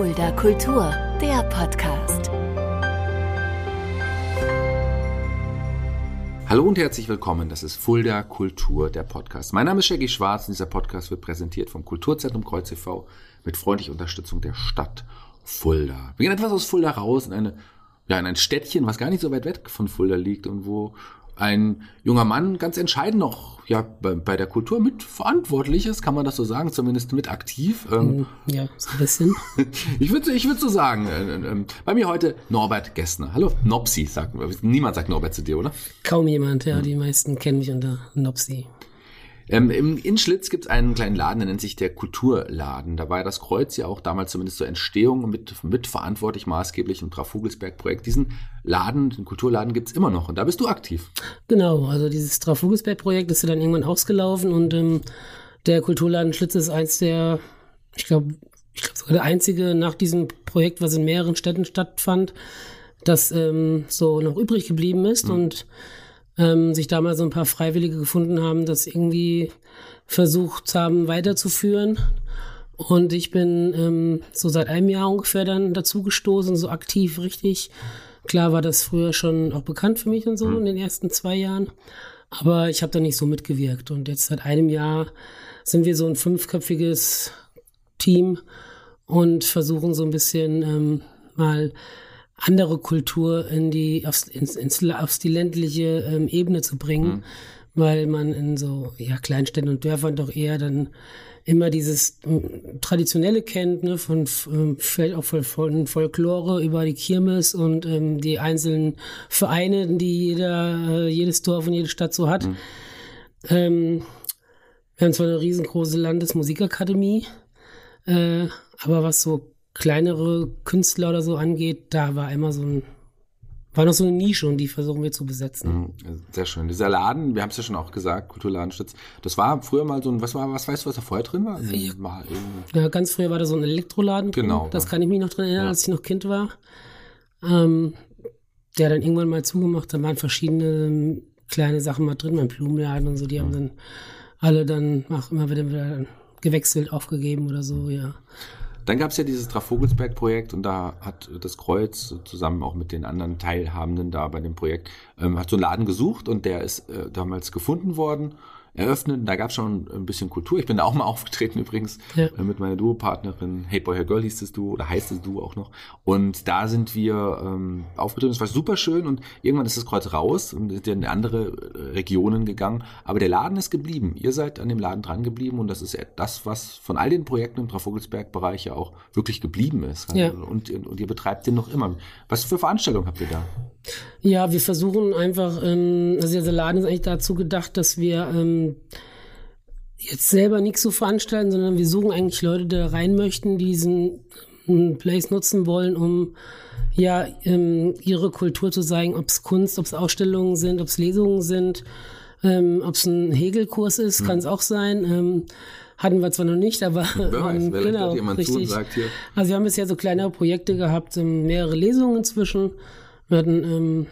Fulda Kultur, der Podcast. Hallo und herzlich willkommen. Das ist Fulda Kultur, der Podcast. Mein Name ist Shaggy Schwarz und dieser Podcast wird präsentiert vom Kulturzentrum Kreuz e.V. mit freundlicher Unterstützung der Stadt Fulda. Wir gehen etwas aus Fulda raus in eine ja, in ein Städtchen, was gar nicht so weit weg von Fulda liegt und wo ein junger Mann ganz entscheidend noch ja, bei, bei der Kultur mit verantwortlich ist, kann man das so sagen, zumindest mit aktiv. Ähm, ja, so ein bisschen. ich würde ich würd so sagen, äh, äh, bei mir heute Norbert Gessner. Hallo, Nopsi, sagt niemand sagt Norbert zu dir, oder? Kaum jemand, ja, die meisten kennen mich unter Nopsi. Ähm, Im in Schlitz gibt es einen kleinen Laden, der nennt sich der Kulturladen. Da war ja das Kreuz ja auch damals zumindest zur Entstehung mit, mit verantwortlich maßgeblich im Trafugelsberg-Projekt. Diesen Laden, den Kulturladen gibt es immer noch und da bist du aktiv. Genau, also dieses Trafugelsberg-Projekt ist ja dann irgendwann ausgelaufen und ähm, der Kulturladen Schlitz ist eins der, ich glaube, ich glaube sogar der einzige nach diesem Projekt, was in mehreren Städten stattfand, das ähm, so noch übrig geblieben ist mhm. und ähm, sich da mal so ein paar Freiwillige gefunden haben, das irgendwie versucht haben weiterzuführen. Und ich bin ähm, so seit einem Jahr ungefähr dann dazu gestoßen, so aktiv richtig. Klar war das früher schon auch bekannt für mich und so mhm. in den ersten zwei Jahren. Aber ich habe da nicht so mitgewirkt. Und jetzt seit einem Jahr sind wir so ein fünfköpfiges Team und versuchen so ein bisschen ähm, mal andere Kultur in die, aufs, ins, ins, aufs die ländliche ähm, Ebene zu bringen, mhm. weil man in so ja, Kleinstädten und Dörfern doch eher dann immer dieses Traditionelle kennt, ne, von vielleicht auch von, von Folklore über die Kirmes und ähm, die einzelnen Vereine, die jeder, äh, jedes Dorf und jede Stadt so hat. Mhm. Ähm, wir haben zwar eine riesengroße Landesmusikakademie, äh, aber was so kleinere Künstler oder so angeht, da war immer so ein, war noch so eine Nische und die versuchen wir zu besetzen. Mhm, sehr schön. Dieser Laden, wir haben es ja schon auch gesagt, Kulturladen Stütz, das war früher mal so ein, was war, was weißt du, was da vorher drin war? Ja, ja ganz früher war da so ein Elektroladen drin. Genau. Das kann ich mich noch dran erinnern, ja. als ich noch Kind war. Ähm, der dann irgendwann mal zugemacht, da waren verschiedene ähm, kleine Sachen mal drin, mein Blumenladen und so, die mhm. haben dann alle dann auch immer wieder gewechselt, aufgegeben oder so, ja. Dann gab es ja dieses Trafogelsberg-Projekt und da hat das Kreuz zusammen auch mit den anderen Teilhabenden da bei dem Projekt, ähm, hat so einen Laden gesucht und der ist äh, damals gefunden worden eröffnet. Da gab es schon ein bisschen Kultur. Ich bin da auch mal aufgetreten übrigens ja. äh, mit meiner Duo-Partnerin. Hey Boy, Hey Girl hieß das Duo oder heißt das Duo auch noch. Und da sind wir ähm, aufgetreten. Es war super schön und irgendwann ist das Kreuz raus und sind in andere äh, Regionen gegangen. Aber der Laden ist geblieben. Ihr seid an dem Laden dran geblieben und das ist das, was von all den Projekten im Trafogelsberg-Bereich ja auch wirklich geblieben ist. Ja. Und, und ihr betreibt den noch immer. Was für Veranstaltungen habt ihr da? Ja, wir versuchen einfach, ähm, also der Laden ist eigentlich dazu gedacht, dass wir ähm, jetzt selber nichts so veranstalten, sondern wir suchen eigentlich Leute, die da rein möchten, die diesen ähm, Place nutzen wollen, um ja ähm, ihre Kultur zu zeigen, ob es Kunst, ob es Ausstellungen sind, ob es Lesungen sind, ähm, ob es ein Hegelkurs ist, hm. kann es auch sein. Ähm, hatten wir zwar noch nicht, aber Wer weiß, ähm, genau, richtig. Also wir haben bisher so kleinere Projekte gehabt, ähm, mehrere Lesungen inzwischen. Wir hatten, ähm,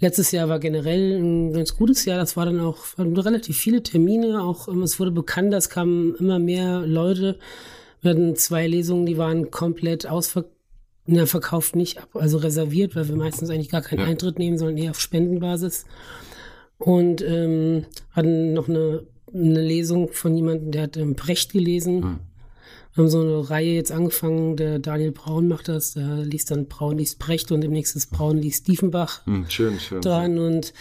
letztes Jahr war generell ein ganz gutes Jahr. Das war dann auch relativ viele Termine. Auch ähm, es wurde bekannt, es kamen immer mehr Leute. Wir hatten zwei Lesungen, die waren komplett ausverkauft. Verkauft nicht ab, also reserviert, weil wir meistens eigentlich gar keinen ja. Eintritt nehmen, sondern eher auf Spendenbasis. Und ähm, hatten noch eine, eine Lesung von jemandem, der hat ähm, Brecht gelesen. Mhm. Wir haben so eine Reihe jetzt angefangen, der Daniel Braun macht das, der liest dann Braun liest Brecht und demnächst ist Braun liest Diefenbach. Hm, schön, schön, dran und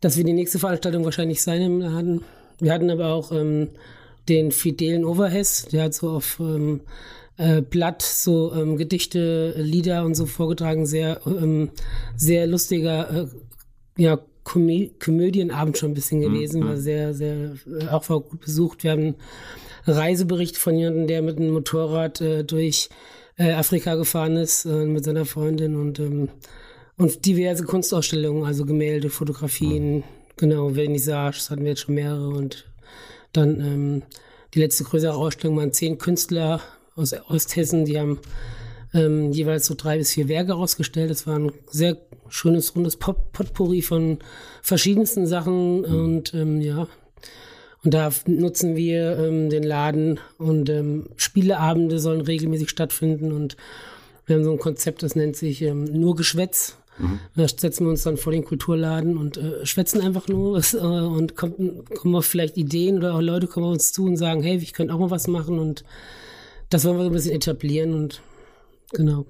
das wird die nächste Veranstaltung wahrscheinlich sein im Laden. Wir hatten aber auch ähm, den Fidelen Overhess, der hat so auf ähm, äh, Blatt so ähm, Gedichte, Lieder und so vorgetragen, sehr, ähm, sehr lustiger, äh, ja, Komö Komödienabend schon ein bisschen hm, gewesen, mhm. war sehr, sehr, äh, auch war gut besucht. Wir haben Reisebericht von jemandem, der mit einem Motorrad äh, durch äh, Afrika gefahren ist äh, mit seiner Freundin und, ähm, und diverse Kunstausstellungen, also Gemälde, Fotografien, mhm. genau, Vernissages hatten wir jetzt schon mehrere und dann ähm, die letzte größere Ausstellung waren zehn Künstler aus Osthessen, die haben ähm, jeweils so drei bis vier Werke ausgestellt. Das war ein sehr schönes, rundes Pot Potpourri von verschiedensten Sachen mhm. und ähm, ja, Und da nutzen wir ähm, den Laden und ähm, Spieleabende sollen regelmäßig stattfinden und wir haben so ein Konzept, das nennt sich ähm, nur Geschwätz. Mhm. Da setzen wir uns dann vor den Kulturladen und äh, schwätzen einfach nur was, äh, und kommen, kommen auf vielleicht Ideen oder auch Leute kommen auf uns zu und sagen, hey, ich könnte auch mal was machen und das wollen wir so ein bisschen etablieren und genau.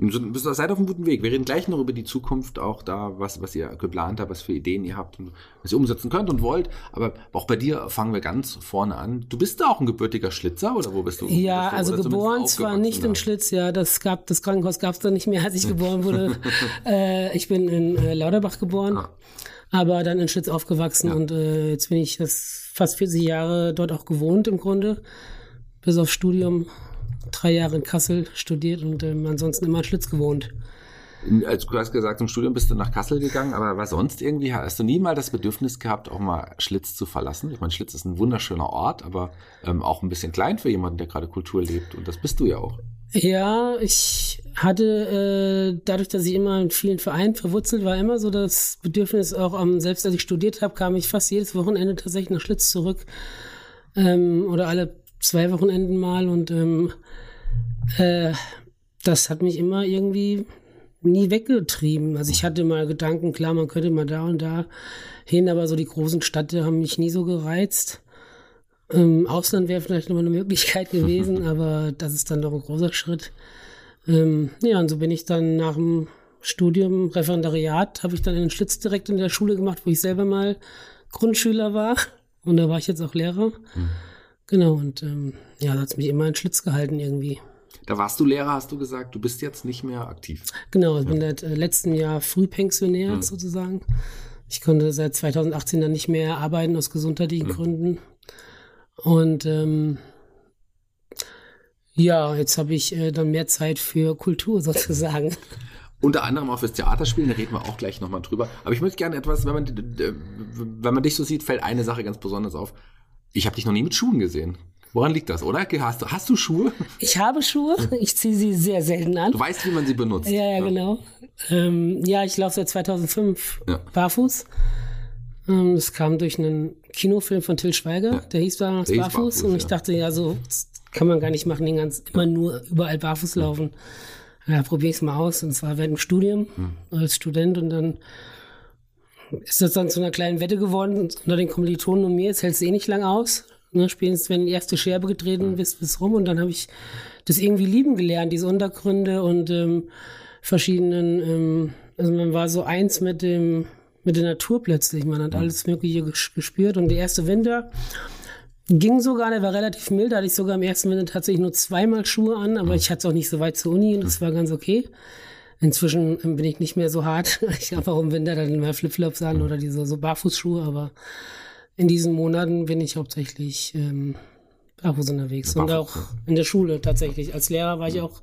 Seid auf einem guten Weg. Wir reden gleich noch über die Zukunft, auch da, was, was ihr geplant habt, was für Ideen ihr habt und was ihr umsetzen könnt und wollt. Aber auch bei dir fangen wir ganz vorne an. Du bist da auch ein gebürtiger Schlitzer oder wo bist du? Ja, bist du, also geboren zwar nicht in Schlitz, ja, das gab, das Krankenhaus gab es da nicht mehr, als ich geboren wurde. äh, ich bin in äh, Lauterbach geboren. Ah. Aber dann in Schlitz aufgewachsen ja. und äh, jetzt bin ich das fast 40 Jahre dort auch gewohnt im Grunde. Bis auf Studium drei Jahre in Kassel studiert und ähm, ansonsten immer in Schlitz gewohnt. Also du hast gesagt, im Studium bist du nach Kassel gegangen, aber was sonst irgendwie? Hast du nie mal das Bedürfnis gehabt, auch mal Schlitz zu verlassen? Ich meine, Schlitz ist ein wunderschöner Ort, aber ähm, auch ein bisschen klein für jemanden, der gerade Kultur lebt. Und das bist du ja auch. Ja, ich hatte äh, dadurch, dass ich immer in vielen Vereinen verwurzelt war, immer so das Bedürfnis, auch um, selbst als ich studiert habe, kam ich fast jedes Wochenende tatsächlich nach Schlitz zurück. Ähm, oder alle zwei Wochenenden mal und ähm, äh, das hat mich immer irgendwie nie weggetrieben. Also ich hatte mal Gedanken, klar, man könnte mal da und da hin, aber so die großen Städte haben mich nie so gereizt. Ähm, Ausland wäre vielleicht nochmal eine Möglichkeit gewesen, aber das ist dann doch ein großer Schritt. Ähm, ja, und so bin ich dann nach dem Studium, Referendariat, habe ich dann einen Schlitz direkt in der Schule gemacht, wo ich selber mal Grundschüler war. Und da war ich jetzt auch Lehrer. Mhm. Genau, und ähm, ja, da hat es mich immer in Schlitz gehalten irgendwie. Da warst du Lehrer, hast du gesagt, du bist jetzt nicht mehr aktiv. Genau, ich ja. bin seit äh, letzten Jahr frühpensionär mhm. sozusagen. Ich konnte seit 2018 dann nicht mehr arbeiten aus gesundheitlichen mhm. Gründen. Und ähm, ja, jetzt habe ich äh, dann mehr Zeit für Kultur sozusagen. Unter anderem auch fürs Theaterspielen, da reden wir auch gleich nochmal drüber. Aber ich möchte gerne etwas, wenn man, wenn man dich so sieht, fällt eine Sache ganz besonders auf. Ich habe dich noch nie mit Schuhen gesehen. Woran liegt das, oder? Hast du, hast du Schuhe? Ich habe Schuhe. Ich ziehe sie sehr selten an. Du weißt, wie man sie benutzt. Ja, ja, genau. Ähm, ja, ich laufe seit 2005 ja. barfuß. Ähm, das kam durch einen Kinofilm von Till Schweiger, ja. der hieß damals Barfuß. Barfuß. Und ich ja. dachte, ja, so kann man gar nicht machen, den ganz immer nur überall barfuß laufen. Ja, probiere ich es mal aus. Und zwar während dem Studium hm. als Student und dann ist das dann zu einer kleinen Wette geworden unter den Kommilitonen und mir. Jetzt hält es eh nicht lang aus. Ne, spätestens, wenn die erste Scherbe getreten bist, bis rum. Und dann habe ich das irgendwie lieben gelernt, diese Untergründe und ähm, verschiedenen, ähm, also man war so eins mit dem, mit der Natur plötzlich. Man hat alles Mögliche gespürt. Und der erste Winter ging sogar, der war relativ mild. Da hatte ich sogar im ersten Winter tatsächlich nur zweimal Schuhe an, aber ich hatte es auch nicht so weit zur Uni und das war ganz okay. Inzwischen bin ich nicht mehr so hart. Ich habe auch im Winter dann mehr Flipflops an oder diese so Barfußschuhe, aber in diesen Monaten bin ich hauptsächlich ähm, barfuß unterwegs. Barfuß, und auch in der Schule tatsächlich. Als Lehrer war ich auch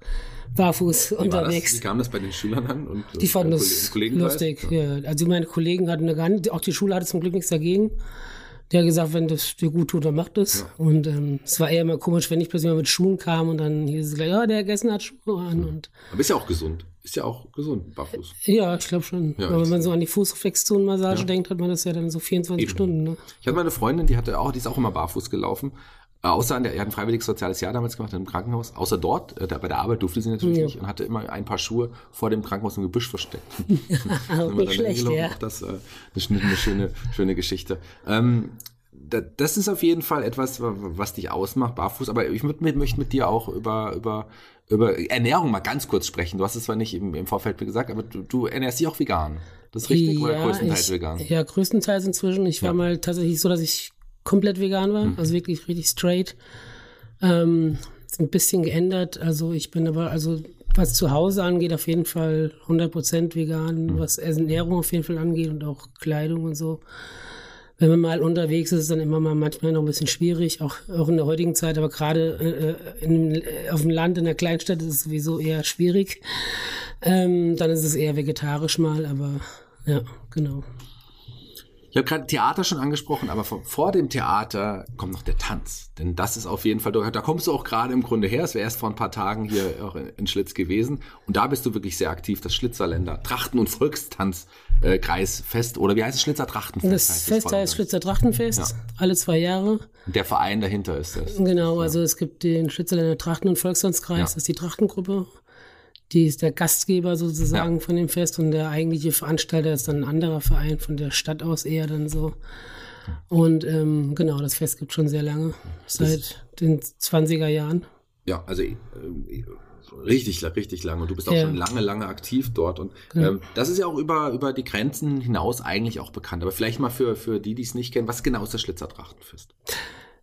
barfuß wie unterwegs. Wie kam das bei den Schülern an? Und, die fanden das lustig. Ja. Also meine Kollegen hatten eine gar nicht, auch die Schule hatte zum Glück nichts dagegen. Der hat gesagt, wenn das dir gut tut, dann mach das. Ja. Und ähm, es war eher immer komisch, wenn ich plötzlich mal mit Schuhen kam und dann hieß es gleich, ja, der Gessen hat Schuhe an. Und Aber ist ja auch gesund. Ist ja auch gesund, barfuß. Ja, ich glaube schon. Ja, Aber wenn man so an die Fußreflexzonenmassage ja. denkt, hat man das ja dann so 24 Eben. Stunden. Ne? Ich hatte meine Freundin, die hatte auch, die ist auch immer barfuß gelaufen. Äh, außer an der, er hat ein freiwilliges soziales Jahr damals gemacht im Krankenhaus. Außer dort, äh, da, bei der Arbeit durfte sie natürlich ja. nicht und hatte immer ein paar Schuhe vor dem Krankenhaus im Gebüsch versteckt. auch nicht schlecht, ja. Auch das äh, eine, eine schöne, schöne Geschichte. Ähm, das ist auf jeden Fall etwas, was dich ausmacht, barfuß. Aber ich möchte mit dir auch über, über, über Ernährung mal ganz kurz sprechen. Du hast es zwar nicht im, im Vorfeld gesagt, aber du, du ernährst dich auch vegan. Das ist richtig? Ja, oder größtenteils ich, vegan? Ja, größtenteils inzwischen. Ich war ja. mal tatsächlich so, dass ich komplett vegan war. Mhm. Also wirklich richtig straight. Ähm, ein bisschen geändert. Also ich bin aber, also was zu Hause angeht, auf jeden Fall 100% vegan. Mhm. Was Ernährung auf jeden Fall angeht und auch Kleidung und so wenn man mal unterwegs ist, ist dann immer mal manchmal noch ein bisschen schwierig, auch, auch in der heutigen Zeit, aber gerade äh, in, auf dem Land, in der Kleinstadt ist es sowieso eher schwierig. Ähm, dann ist es eher vegetarisch mal, aber ja, genau. Ich habe gerade Theater schon angesprochen, aber vor, vor, dem Theater kommt noch der Tanz. Denn das ist auf jeden Fall, da kommst du auch gerade im Grunde her. Es wäre erst vor ein paar Tagen hier auch in Schlitz gewesen. Und da bist du wirklich sehr aktiv. Das Schlitzerländer Trachten- und Volkstanzkreisfest. Oder wie heißt es? Schlitzer Trachtenfest? Das heißt Fest heißt Schlitzer Trachtenfest. Ja. Alle zwei Jahre. Der Verein dahinter ist das. Genau, also es gibt den Schlitzerländer Trachten- und Volkstanzkreis. Ja. Das ist die Trachtengruppe. Die ist der Gastgeber sozusagen ja. von dem Fest und der eigentliche Veranstalter ist dann ein anderer Verein von der Stadt aus eher dann so. Und ähm, genau, das Fest gibt schon sehr lange, seit das, den 20er Jahren. Ja, also äh, richtig, richtig lange. Und du bist auch ja. schon lange, lange aktiv dort. Und genau. ähm, das ist ja auch über, über die Grenzen hinaus eigentlich auch bekannt. Aber vielleicht mal für, für die, die es nicht kennen, was genau ist das Schlitzer Trachtenfest?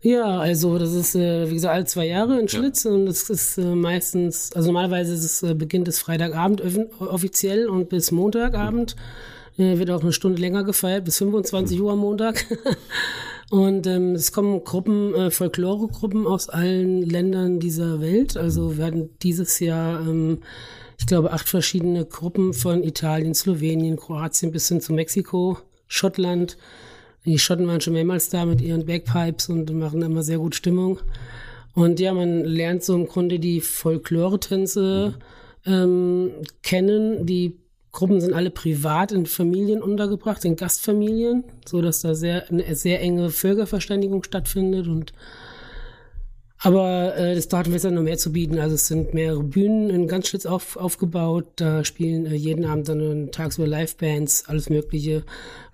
Ja, also das ist, äh, wie gesagt, alle zwei Jahre in Schlitz ja. und es ist äh, meistens, also normalerweise ist es, äh, beginnt es Freitagabend offiziell und bis Montagabend. Mhm. wird auch eine Stunde länger gefeiert, bis 25 mhm. Uhr am Montag. und ähm, es kommen Gruppen, äh, Folklore-Gruppen aus allen Ländern dieser Welt. Also werden dieses Jahr, ähm, ich glaube, acht verschiedene Gruppen von Italien, Slowenien, Kroatien bis hin zu Mexiko, Schottland, die Schotten waren schon mehrmals da mit ihren Bagpipes und machen immer sehr gut Stimmung. Und ja, man lernt so im Grunde die Folklore-Tänze ähm, kennen. Die Gruppen sind alle privat in Familien untergebracht, in Gastfamilien, so dass da sehr, eine sehr enge Völkerverständigung stattfindet und aber äh, das Datenfest hat noch mehr zu bieten. Also es sind mehrere Bühnen in Ganzschlitz auf, aufgebaut. Da spielen äh, jeden Abend dann tagsüber Livebands, alles Mögliche.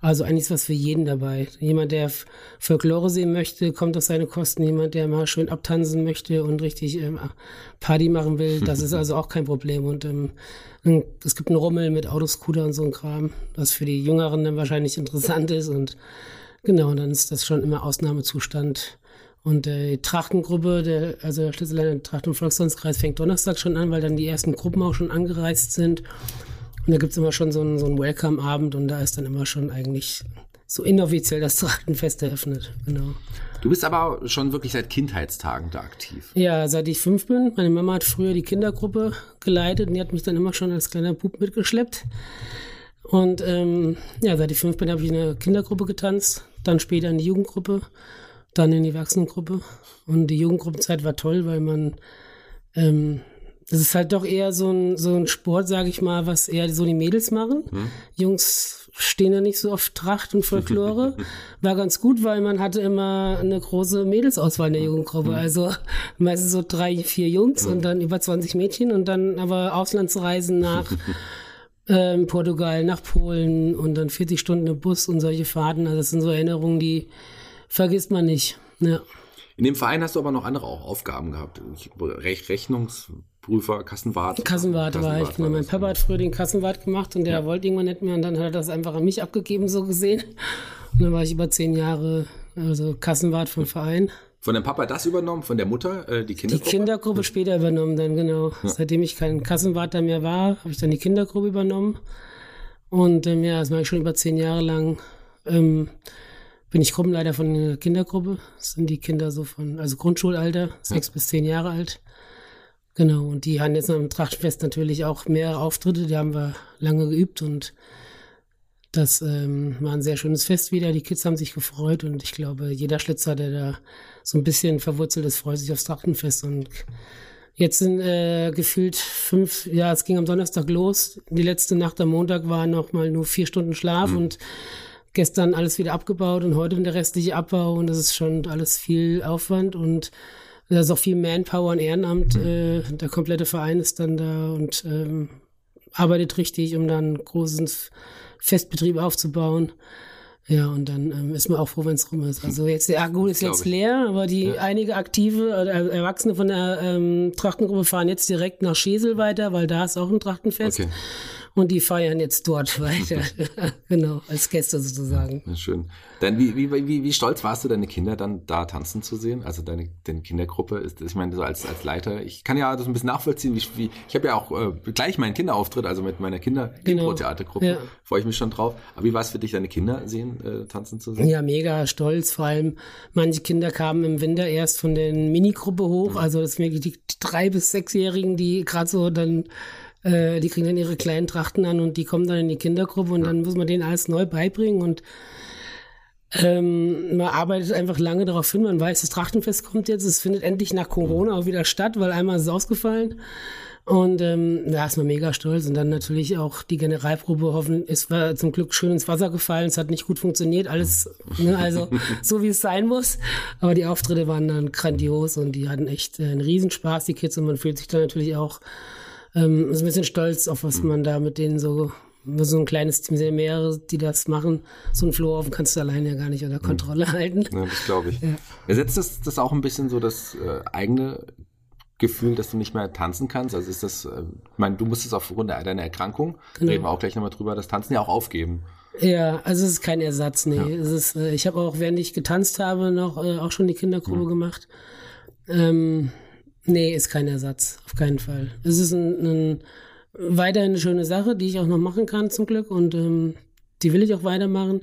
Also eigentlich ist was für jeden dabei. Jemand, der Folklore sehen möchte, kommt auf seine Kosten. Jemand, der mal schön abtanzen möchte und richtig ähm, Party machen will, das ist also auch kein Problem. Und ähm, es gibt einen Rummel mit Autoscooter und so ein Kram, was für die Jüngeren dann wahrscheinlich interessant ist. Und genau, dann ist das schon immer Ausnahmezustand und äh, die Trachtengruppe, der, also der Schlüsselländer Trachten- und Volkskunskreis fängt Donnerstag schon an, weil dann die ersten Gruppen auch schon angereist sind. Und da gibt's immer schon so einen, so einen Welcome-Abend und da ist dann immer schon eigentlich so inoffiziell das Trachtenfest eröffnet. Genau. Du bist aber schon wirklich seit Kindheitstagen da aktiv. Ja, seit ich fünf bin. Meine Mama hat früher die Kindergruppe geleitet und die hat mich dann immer schon als kleiner Bub mitgeschleppt. Und ähm, ja, seit ich fünf bin, habe ich in einer Kindergruppe getanzt, dann später in die Jugendgruppe dann in die Erwachsenengruppe. Und die Jugendgruppenzeit war toll, weil man, ähm, das ist halt doch eher so ein, so ein Sport, sage ich mal, was eher so die Mädels machen. Hm. Jungs stehen da nicht so auf Tracht und Folklore. War ganz gut, weil man hatte immer eine große Mädelsauswahl in der Jugendgruppe. Hm. Also meistens so drei, vier Jungs hm. und dann über 20 Mädchen und dann aber Auslandsreisen nach ähm, Portugal, nach Polen und dann 40 Stunden im Bus und solche Fahrten. Also das sind so Erinnerungen, die vergisst man nicht. Ja. In dem Verein hast du aber noch andere auch Aufgaben gehabt. Rech Rechnungsprüfer, Kassenwart. Kassenwart, Kassenwart war ich. Genau. Mein Papa hat früher den Kassenwart gemacht und der ja. wollte irgendwann nicht mehr und dann hat er das einfach an mich abgegeben, so gesehen. Und dann war ich über zehn Jahre also Kassenwart vom Verein. Von dem Papa das übernommen, von der Mutter äh, die Kindergruppe? Die Kindergruppe später übernommen dann, genau. Ja. Seitdem ich kein Kassenwart mehr war, habe ich dann die Kindergruppe übernommen. Und ähm, ja, das mache ich schon über zehn Jahre lang. Ähm, bin ich Gruppenleiter von einer Kindergruppe. Das sind die Kinder so von, also Grundschulalter, sechs ja. bis zehn Jahre alt. Genau, und die haben jetzt am Trachtfest natürlich auch mehrere Auftritte, die haben wir lange geübt und das ähm, war ein sehr schönes Fest wieder. Die Kids haben sich gefreut und ich glaube, jeder Schlitzer, der da so ein bisschen verwurzelt ist, freut sich aufs Trachtenfest. Und jetzt sind äh, gefühlt fünf, ja, es ging am Donnerstag los. Die letzte Nacht am Montag war noch mal nur vier Stunden Schlaf mhm. und gestern alles wieder abgebaut und heute der restliche Abbau und das ist schon alles viel Aufwand und da ist auch viel Manpower und Ehrenamt. Äh, der komplette Verein ist dann da und ähm, arbeitet richtig, um dann einen großen Festbetrieb aufzubauen. Ja, und dann ähm, ist man auch froh, wenn es rum ist. Also jetzt der Akku ist jetzt leer, aber die ja. einige aktive äh, Erwachsene von der ähm, Trachtengruppe fahren jetzt direkt nach Schesel weiter, weil da ist auch ein Trachtenfest. Okay und die feiern jetzt dort weiter. genau, als Gäste sozusagen. Ja, schön. Dann wie, wie, wie, wie stolz warst du, deine Kinder dann da tanzen zu sehen? Also deine, deine Kindergruppe ist, ich meine, so als, als Leiter, ich kann ja das ein bisschen nachvollziehen, wie, wie ich habe ja auch äh, gleich meinen Kinderauftritt, also mit meiner Kinder genau. Theatergruppe, ja. freue ich mich schon drauf. Aber wie war es für dich, deine Kinder sehen, äh, tanzen zu sehen? Ja, mega stolz. Vor allem manche Kinder kamen im Winter erst von der Minigruppe hoch, mhm. also das sind wirklich die drei bis sechsjährigen, die gerade so dann äh, die kriegen dann ihre kleinen Trachten an und die kommen dann in die Kindergruppe und ja. dann muss man denen alles neu beibringen und Ähm, man arbeitet einfach lange darauf hin, man weiß, das Trachtenfest kommt jetzt, es findet endlich nach Corona auch wieder statt, weil einmal ist es ausgefallen. Und ähm, da ist man mega stolz. Und dann natürlich auch die Generalprobe hoffen, es war zum Glück schön ins Wasser gefallen, es hat nicht gut funktioniert, alles, ne, also so wie es sein muss. Aber die Auftritte waren dann grandios und die hatten echt äh, einen Riesenspaß, die Kids, und man fühlt sich dann natürlich auch ähm, ist ein bisschen stolz auf was man da mit denen so so ein kleines Team, sind mehrere, die das machen. So ein Flohhaufen kannst du alleine ja gar nicht unter Kontrolle mhm. halten. Ja, das glaube ich. Ja. Ersetzt das, das auch ein bisschen so das äh, eigene Gefühl, dass du nicht mehr tanzen kannst? Also ist das, äh, ich meine, du musstest aufgrund deiner Erkrankung, genau. reden wir auch gleich nochmal drüber, das Tanzen ja auch aufgeben. Ja, also es ist kein Ersatz, nee. Ja. Es ist, äh, ich habe auch, während ich getanzt habe, noch äh, auch schon die Kinderprobe mhm. gemacht. Ähm, nee, ist kein Ersatz, auf keinen Fall. Es ist ein, ein weiterhin eine schöne Sache, die ich auch noch machen kann zum Glück und ähm, die will ich auch weitermachen.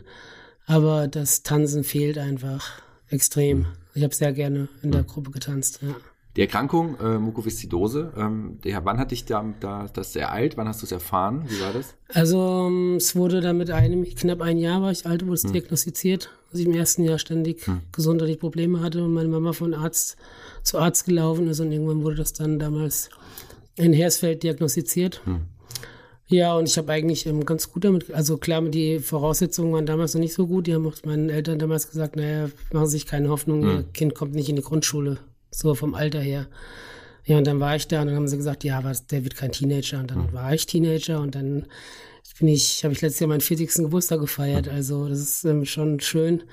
Aber das Tanzen fehlt einfach extrem. Ich habe sehr gerne in der Gruppe getanzt. Ja. Die Erkrankung äh, Mukoviszidose, ähm, der, wann hat dich da, da das ereilt? Wann hast du es erfahren? Wie war das? Also ähm, es wurde dann mit einem, knapp ein Jahr war ich alt, wurde es hm. diagnostiziert, dass ich im ersten Jahr ständig hm. gesundheitliche Probleme hatte und meine Mama von Arzt zu Arzt gelaufen ist und irgendwann wurde das dann damals in Hersfeld diagnostiziert. Hm. Ja, und ich habe eigentlich ähm, ganz gut damit, also klar, die Voraussetzungen waren damals noch nicht so gut. Die haben auch meinen Eltern damals gesagt, naja, machen Sie sich keine Hoffnung, hm. Ihr Kind kommt nicht in die Grundschule, so vom Alter her. Ja, und dann war ich da und dann haben sie gesagt, ja, was, der wird kein Teenager. Und dann hm. war ich Teenager und dann bin ich, habe ich letztes Jahr meinen 40. Geburtstag gefeiert. Hm. Also das ist ähm, schon schön.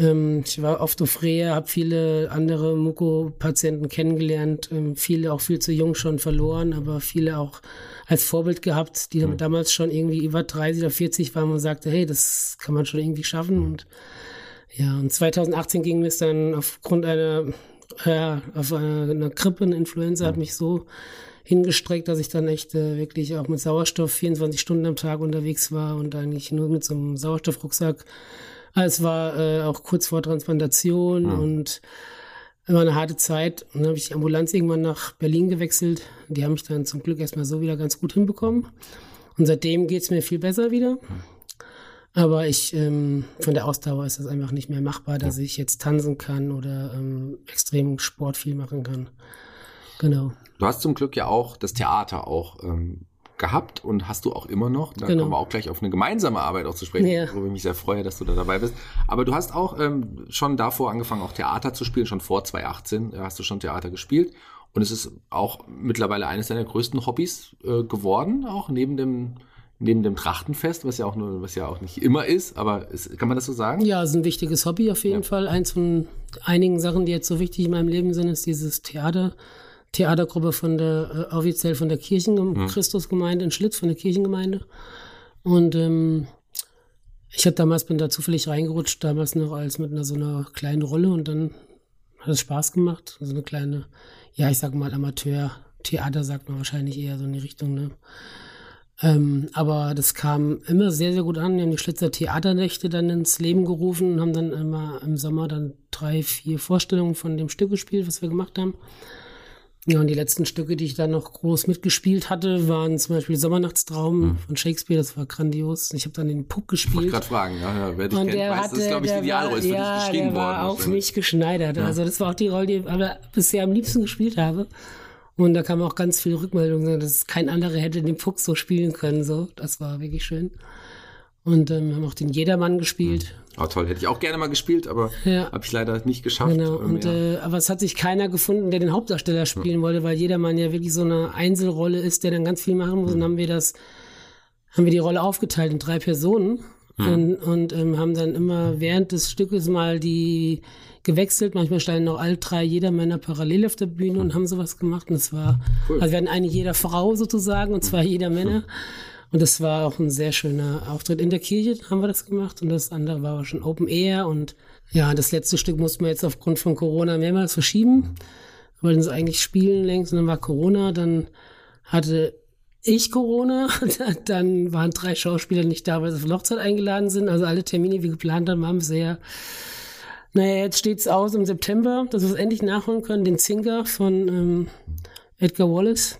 Ähm, ich war oft auf Reha, habe viele andere Muko-Patienten kennengelernt, ähm, viele auch viel zu jung schon verloren, aber viele auch als Vorbild gehabt, die mhm. damals schon irgendwie über 30 oder 40 waren und sagte, hey, das kann man schon irgendwie schaffen. Und ja, und 2018 ging es dann aufgrund einer, ja, auf einer, einer Grippe, eine Influenza, hat mich so hingestreckt, dass ich dann echt äh, wirklich auch mit Sauerstoff 24 Stunden am Tag unterwegs war und eigentlich nur mit so einem Sauerstoffrucksack es war äh, auch kurz vor Transplantation mhm. und war eine harte Zeit. Und dann habe ich die Ambulanz irgendwann nach Berlin gewechselt. Die haben mich dann zum Glück erstmal so wieder ganz gut hinbekommen. Und seitdem geht es mir viel besser wieder. Aber ich, ähm, von der Ausdauer ist das einfach nicht mehr machbar, dass ich jetzt tanzen kann oder ähm, extrem Sport viel machen kann. Genau. Du hast zum Glück ja auch das Theater auch ähm, gehabt und hast du auch immer noch. Da genau. kommen wir auch gleich auf eine gemeinsame Arbeit auch zu sprechen, ja. worüber ich mich sehr freue, dass du da dabei bist. Aber du hast auch ähm, schon davor angefangen, auch Theater zu spielen. Schon vor 2018 äh, hast du schon Theater gespielt. Und es ist auch mittlerweile eines deiner größten Hobbys äh, geworden, auch neben dem neben dem Trachtenfest, was ja auch nur, was ja auch nicht immer ist, aber ist, kann man das so sagen? Ja, es ist ein wichtiges Hobby auf jeden ja. Fall. Eins von einigen Sachen, die jetzt so wichtig in meinem Leben sind, ist dieses Theater. Theatergruppe von der, äh, offiziell von der Kirchen, mhm. Christusgemeinde in Schlitz, von der Kirchengemeinde. Und ähm, ich hatte damals, bin da zufällig reingerutscht, damals noch als mit einer so einer kleinen Rolle und dann hat es Spaß gemacht. So eine kleine, ja, ich sag mal Amateur-Theater, sagt man wahrscheinlich eher so in die Richtung, ne? Ähm, aber das kam immer sehr, sehr gut an. Wir haben die Schlitzer Theaternächte dann ins Leben gerufen und haben dann immer im Sommer dann drei, vier Vorstellungen von dem Stück gespielt, was wir gemacht haben. Ja, und die letzten Stücke, die ich dann noch groß mitgespielt hatte, waren zum Beispiel Sommernachtstraum hm. von Shakespeare, das war grandios. Ich habe dann den Puck gespielt. Ich wollte gerade fragen, ja, wer dich und kennt, der weiß, hatte, das ist, glaube ich, die Idealrolle, ist für ja, dich geschrieben der war worden. auf mich geschneidert. Ja. Also das war auch die Rolle, die ich bisher am liebsten gespielt habe. Und da kam auch ganz viel Rückmeldung, dass kein anderer hätte den Puck so spielen können. So, das war wirklich schön. Und ähm, haben auch den Jedermann gespielt. Oh, toll, hätte ich auch gerne mal gespielt, aber ja. habe ich leider nicht geschafft. Genau, und, ja. äh, aber es hat sich keiner gefunden, der den Hauptdarsteller spielen ja. wollte, weil Jedermann ja wirklich so eine Einzelrolle ist, der dann ganz viel machen muss. Mhm. Und haben wir das, haben wir die Rolle aufgeteilt in drei Personen mhm. und, und ähm, haben dann immer während des Stückes mal die gewechselt. Manchmal standen noch alle drei Jedermänner parallel auf der Bühne und haben sowas gemacht. Und es war, cool. also wir hatten eine jeder Frau sozusagen und zwei jeder Männer. Und das war auch ein sehr schöner Auftritt. In der Kirche haben wir das gemacht und das andere war schon Open Air. Und ja, das letzte Stück mussten wir jetzt aufgrund von Corona mehrmals verschieben. Wir wollten es eigentlich spielen längst und dann war Corona. Dann hatte ich Corona, dann waren drei Schauspieler nicht da, weil sie für Hochzeit eingeladen sind. Also alle Termine, die wir geplant haben, haben sehr naja, jetzt steht's aus im September, dass wir es endlich nachholen können, den Zinker von ähm, Edgar Wallace.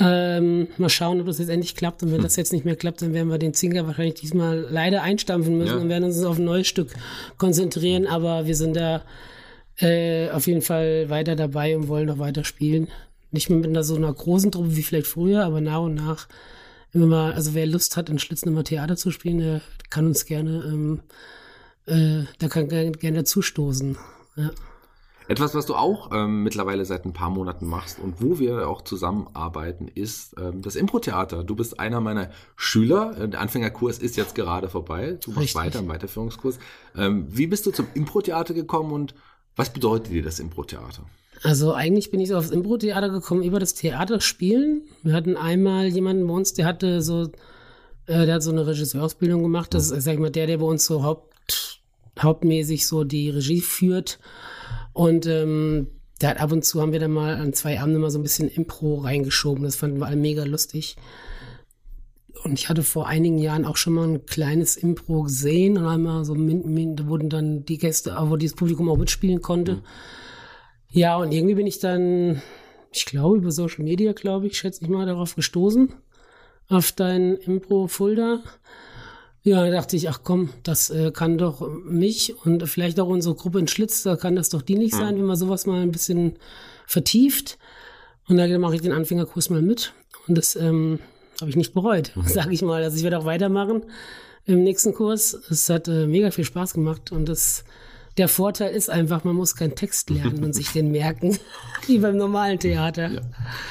Ähm, mal schauen, ob das jetzt endlich klappt. Und wenn das jetzt nicht mehr klappt, dann werden wir den Zinker wahrscheinlich diesmal leider einstampfen müssen Ja. und werden uns auf ein neues Stück konzentrieren. Aber wir sind da äh, auf jeden Fall weiter dabei und wollen noch weiter spielen. Nicht mehr mit einer so einer großen Truppe wie vielleicht früher, aber nach und nach immer mal, also wer Lust hat, in Schlitzen immer Theater zu spielen, der kann uns gerne, ähm, äh, der kann gerne, gerne dazustoßen. Ja. Etwas, was du auch ähm, mittlerweile seit ein paar Monaten machst und wo wir auch zusammenarbeiten, ist ähm, das Impro-Theater. Du bist einer meiner Schüler. Äh, Der Anfängerkurs ist jetzt gerade vorbei. Du machst Richtig. weiter im Weiterführungskurs. Ähm, wie bist du zum Impro-Theater gekommen und was bedeutet dir das Impro-Theater? Also eigentlich bin ich so aufs Impro-Theater gekommen über das Theaterspielen. Wir hatten einmal jemanden bei uns, der hatte so, äh, der hat so eine Regisseurausbildung gemacht. Das ist, sag ich mal, der, der bei uns so haupt, hauptmäßig so die Regie führt. Und ähm, der hat ab und zu haben wir dann mal an zwei Abenden mal so ein bisschen Impro reingeschoben. Das fanden wir alle mega lustig. Und ich hatte vor einigen Jahren auch schon mal ein kleines Impro gesehen und einmal so, da wurden dann die Gäste, wo dieses Publikum auch mitspielen konnte. Ja, und irgendwie bin ich dann, ich glaube, über Social Media, glaube ich, schätze ich mal, darauf gestoßen, auf dein Impro-Fulda. Ja, da dachte ich, ach komm, das äh, kann doch mich und vielleicht auch unsere Gruppe in Schlitz, da kann das doch dienlich sein, wenn man sowas mal ein bisschen vertieft. Und da mache ich den Anfängerkurs mal mit. Und das ähm, habe ich nicht bereut, sage ich mal. Also ich werde auch weitermachen im nächsten Kurs. Es hat äh, mega viel Spaß gemacht und das der Vorteil ist einfach, man muss keinen Text lernen und sich den merken, wie beim normalen Theater.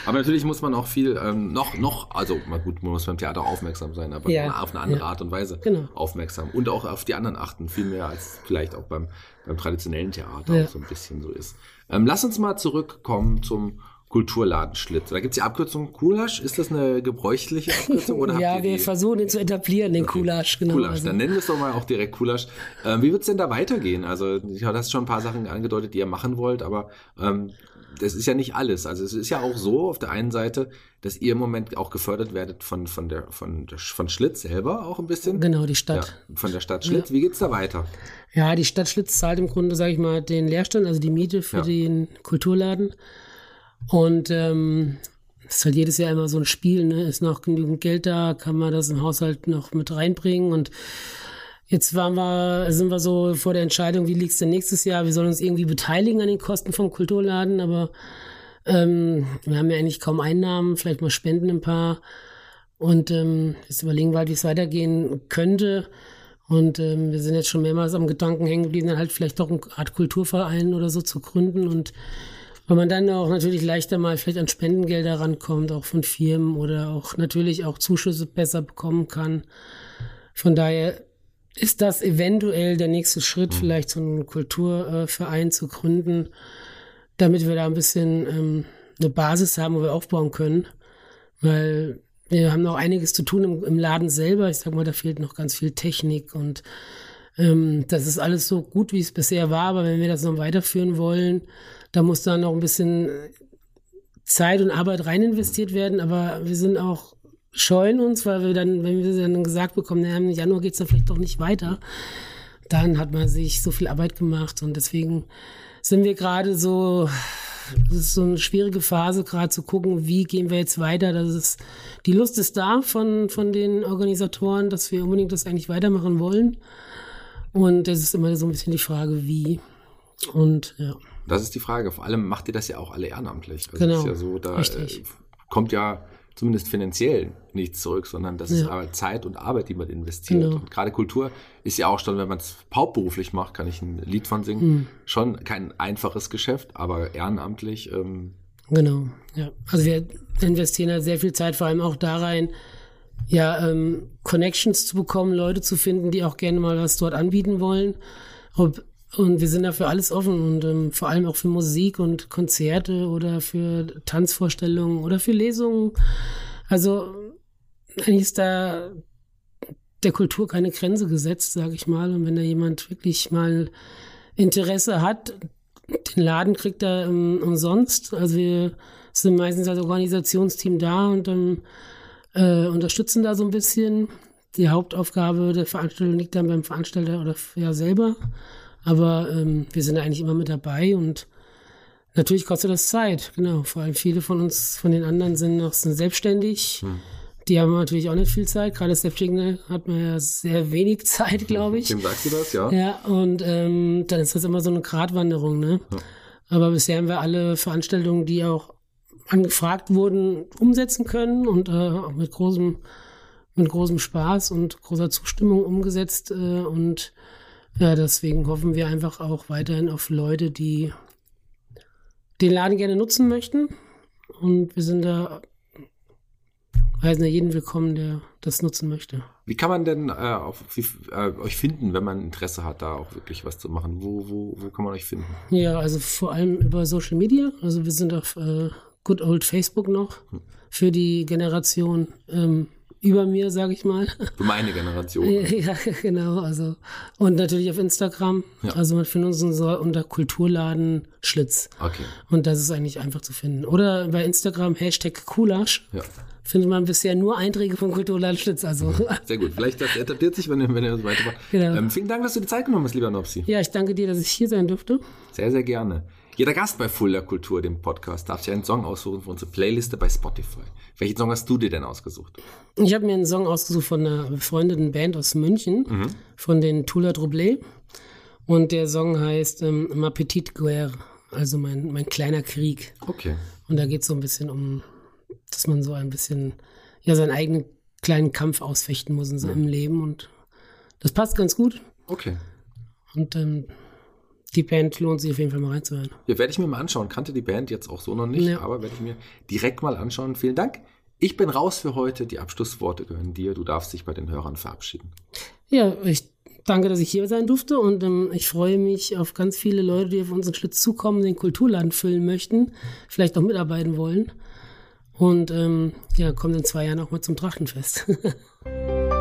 Aber natürlich muss man auch viel ähm, noch, noch, also mal gut, man muss beim Theater aufmerksam sein, aber Ja, auf eine andere ja. Art und Weise Genau. aufmerksam und auch auf die anderen achten, viel mehr als vielleicht auch beim, beim traditionellen Theater Ja. auch so ein bisschen so ist. Ähm, lass uns mal zurückkommen zum Kulturladen Schlitz. Da gibt's die Abkürzung Kulasch. Ist das eine gebräuchliche Abkürzung oder Ja, wir versuchen den zu etablieren, den Kulasch, genau. Kulasch, dann nennen wir es doch mal auch direkt Kulasch. Ähm, wie wird's denn da weitergehen? Also, ich habe das schon ein paar Sachen angedeutet, die ihr machen wollt, aber ähm, das ist ja nicht alles. Also es ist ja auch so auf der einen Seite, dass ihr im Moment auch gefördert werdet von, von, der, von, von Schlitz selber auch ein bisschen. genau, die Ja, Stadt. von der Stadt Schlitz. Wie geht's da weiter? Ja. die Stadt Schlitz zahlt im Grunde, sage ich mal, den Leerstand, also die Miete für Ja. den Kulturladen. Und ähm, es ist halt jedes Jahr immer so ein Spiel, ne? Ist noch genügend Geld da, kann man das im Haushalt noch mit reinbringen und Jetzt waren wir, sind wir so vor der Entscheidung, wie liegt's denn nächstes Jahr? Wir sollen uns irgendwie beteiligen an den Kosten vom Kulturladen, aber ähm, wir haben ja eigentlich kaum Einnahmen, vielleicht mal spenden ein paar. Und ähm, jetzt überlegen wir halt, wie es weitergehen könnte. Und ähm, wir sind jetzt schon mehrmals am Gedanken hängen geblieben, dann halt vielleicht doch eine Art Kulturverein oder so zu gründen. Und weil man dann auch natürlich leichter mal vielleicht an Spendengelder rankommt, auch von Firmen oder auch natürlich auch Zuschüsse besser bekommen kann. Von daher ist das eventuell der nächste Schritt, vielleicht so einen Kulturverein zu gründen, damit wir da ein bisschen ähm, eine Basis haben, wo wir aufbauen können. Weil wir haben noch einiges zu tun im, im Laden selber. Ich sag mal, da fehlt noch ganz viel Technik und ähm, das ist alles so gut, wie es bisher war. Aber wenn wir das noch weiterführen wollen, da muss da noch ein bisschen Zeit und Arbeit rein investiert werden. Aber wir sind auch scheuen uns, weil wir dann, wenn wir dann gesagt bekommen, naja, im Januar geht's dann vielleicht doch nicht weiter, dann hat man sich so viel Arbeit gemacht und deswegen sind wir gerade so, das ist so eine schwierige Phase, gerade zu gucken, wie gehen wir jetzt weiter. Das ist, die Lust ist da von, von den Organisatoren, dass wir unbedingt das eigentlich weitermachen wollen. Und es ist immer so ein bisschen die Frage, wie. Und ja. Das ist die Frage. Vor allem macht ihr das ja auch alle ehrenamtlich. Also Genau. Ist ja so, da Richtig. äh, kommt ja zumindest finanziell nichts zurück, sondern das ist Ja. aber Zeit und Arbeit, die man investiert. Genau. Und gerade Kultur ist ja auch schon, wenn man es hauptberuflich macht, kann ich ein Lied von singen, Hm. schon kein einfaches Geschäft, aber ehrenamtlich ähm, Genau, ja. Also wir investieren da sehr viel Zeit vor allem auch da rein, ja, ähm, Connections zu bekommen, Leute zu finden, die auch gerne mal was dort anbieten wollen. Ob, und wir sind dafür alles offen und ähm, vor allem auch für Musik und Konzerte oder für Tanzvorstellungen oder für Lesungen. Also eigentlich ist da der Kultur keine Grenze gesetzt, sage ich mal. Und wenn da jemand wirklich mal Interesse hat, den Laden kriegt er ähm, umsonst. Also wir sind meistens als Organisationsteam da und dann äh, unterstützen da so ein bisschen. Die Hauptaufgabe der Veranstaltung liegt dann beim Veranstalter oder ja selber. Aber ähm, wir sind eigentlich immer mit dabei und Natürlich kostet das Zeit, genau. Vor allem viele von uns, von den anderen sind noch sind selbstständig. Hm. Die haben natürlich auch nicht viel Zeit. Gerade Selbstständige hat man ja sehr wenig Zeit, glaube ich. Wem sagst du das, ja? Ja, und ähm, dann ist das immer so eine Gratwanderung, ne? Ja. Aber bisher haben wir alle Veranstaltungen, die auch angefragt wurden, umsetzen können und äh, auch mit großem, mit großem Spaß und großer Zustimmung umgesetzt. Äh, und ja, deswegen hoffen wir einfach auch weiterhin auf Leute, die den Laden gerne nutzen möchten. Und wir sind da heißen ja jeden willkommen, der das nutzen möchte. Wie kann man denn äh, auf, wie, äh, euch finden, wenn man Interesse hat, da auch wirklich was zu machen? Wo, wo, wo kann man euch finden? Ja, also vor allem über Social Media. Also wir sind auf äh, Good Old Facebook noch hm. für die Generation ähm, über mir, sage ich mal. Für meine Generation. ja, genau. Also und natürlich auf Instagram. Ja. Also man findet uns unter Kulturladen Schlitz. Okay. Und das ist eigentlich einfach zu finden. Oder bei Instagram Hashtag Kulasch. Ja findet man bisher nur Einträge von Kulturland Schlitz. Also. Sehr gut. Vielleicht das etabliert sich, wenn, wenn ihr weitermacht. Genau. Ähm, vielen Dank, dass du dir Zeit genommen hast, lieber Nopsi. Ja, ich danke dir, dass ich hier sein durfte. Sehr, sehr gerne. Jeder Gast bei Fuller Kultur, dem Podcast, darf sich einen Song aussuchen für unsere Playliste bei Spotify. Welchen Song hast du dir denn ausgesucht? Ich habe mir einen Song ausgesucht von einer befreundeten Band aus München, mhm. von den Tula Troublé. Und der Song heißt ähm, Ma Petite Guerre, also mein, mein kleiner Krieg. Okay. Und da geht es so ein bisschen um dass man so ein bisschen ja seinen eigenen kleinen Kampf ausfechten muss in seinem ja. Leben und das passt ganz gut. Okay. Und ähm, die Band lohnt sich auf jeden Fall mal reinzuhören. Ja, werde ich mir mal anschauen. Kannte die Band jetzt auch so noch nicht, ja. aber werde ich mir direkt mal anschauen. Vielen Dank. Ich bin raus für heute. Die Abschlussworte gehören dir. Du darfst dich bei den Hörern verabschieden. Ja, ich danke, dass ich hier sein durfte und ähm, ich freue mich auf ganz viele Leute, die auf unseren Schritt zukommen, den Kulturland füllen möchten, vielleicht auch mitarbeiten wollen. Und ähm, ja, kommt in zwei Jahren auch mal zum Trachtenfest.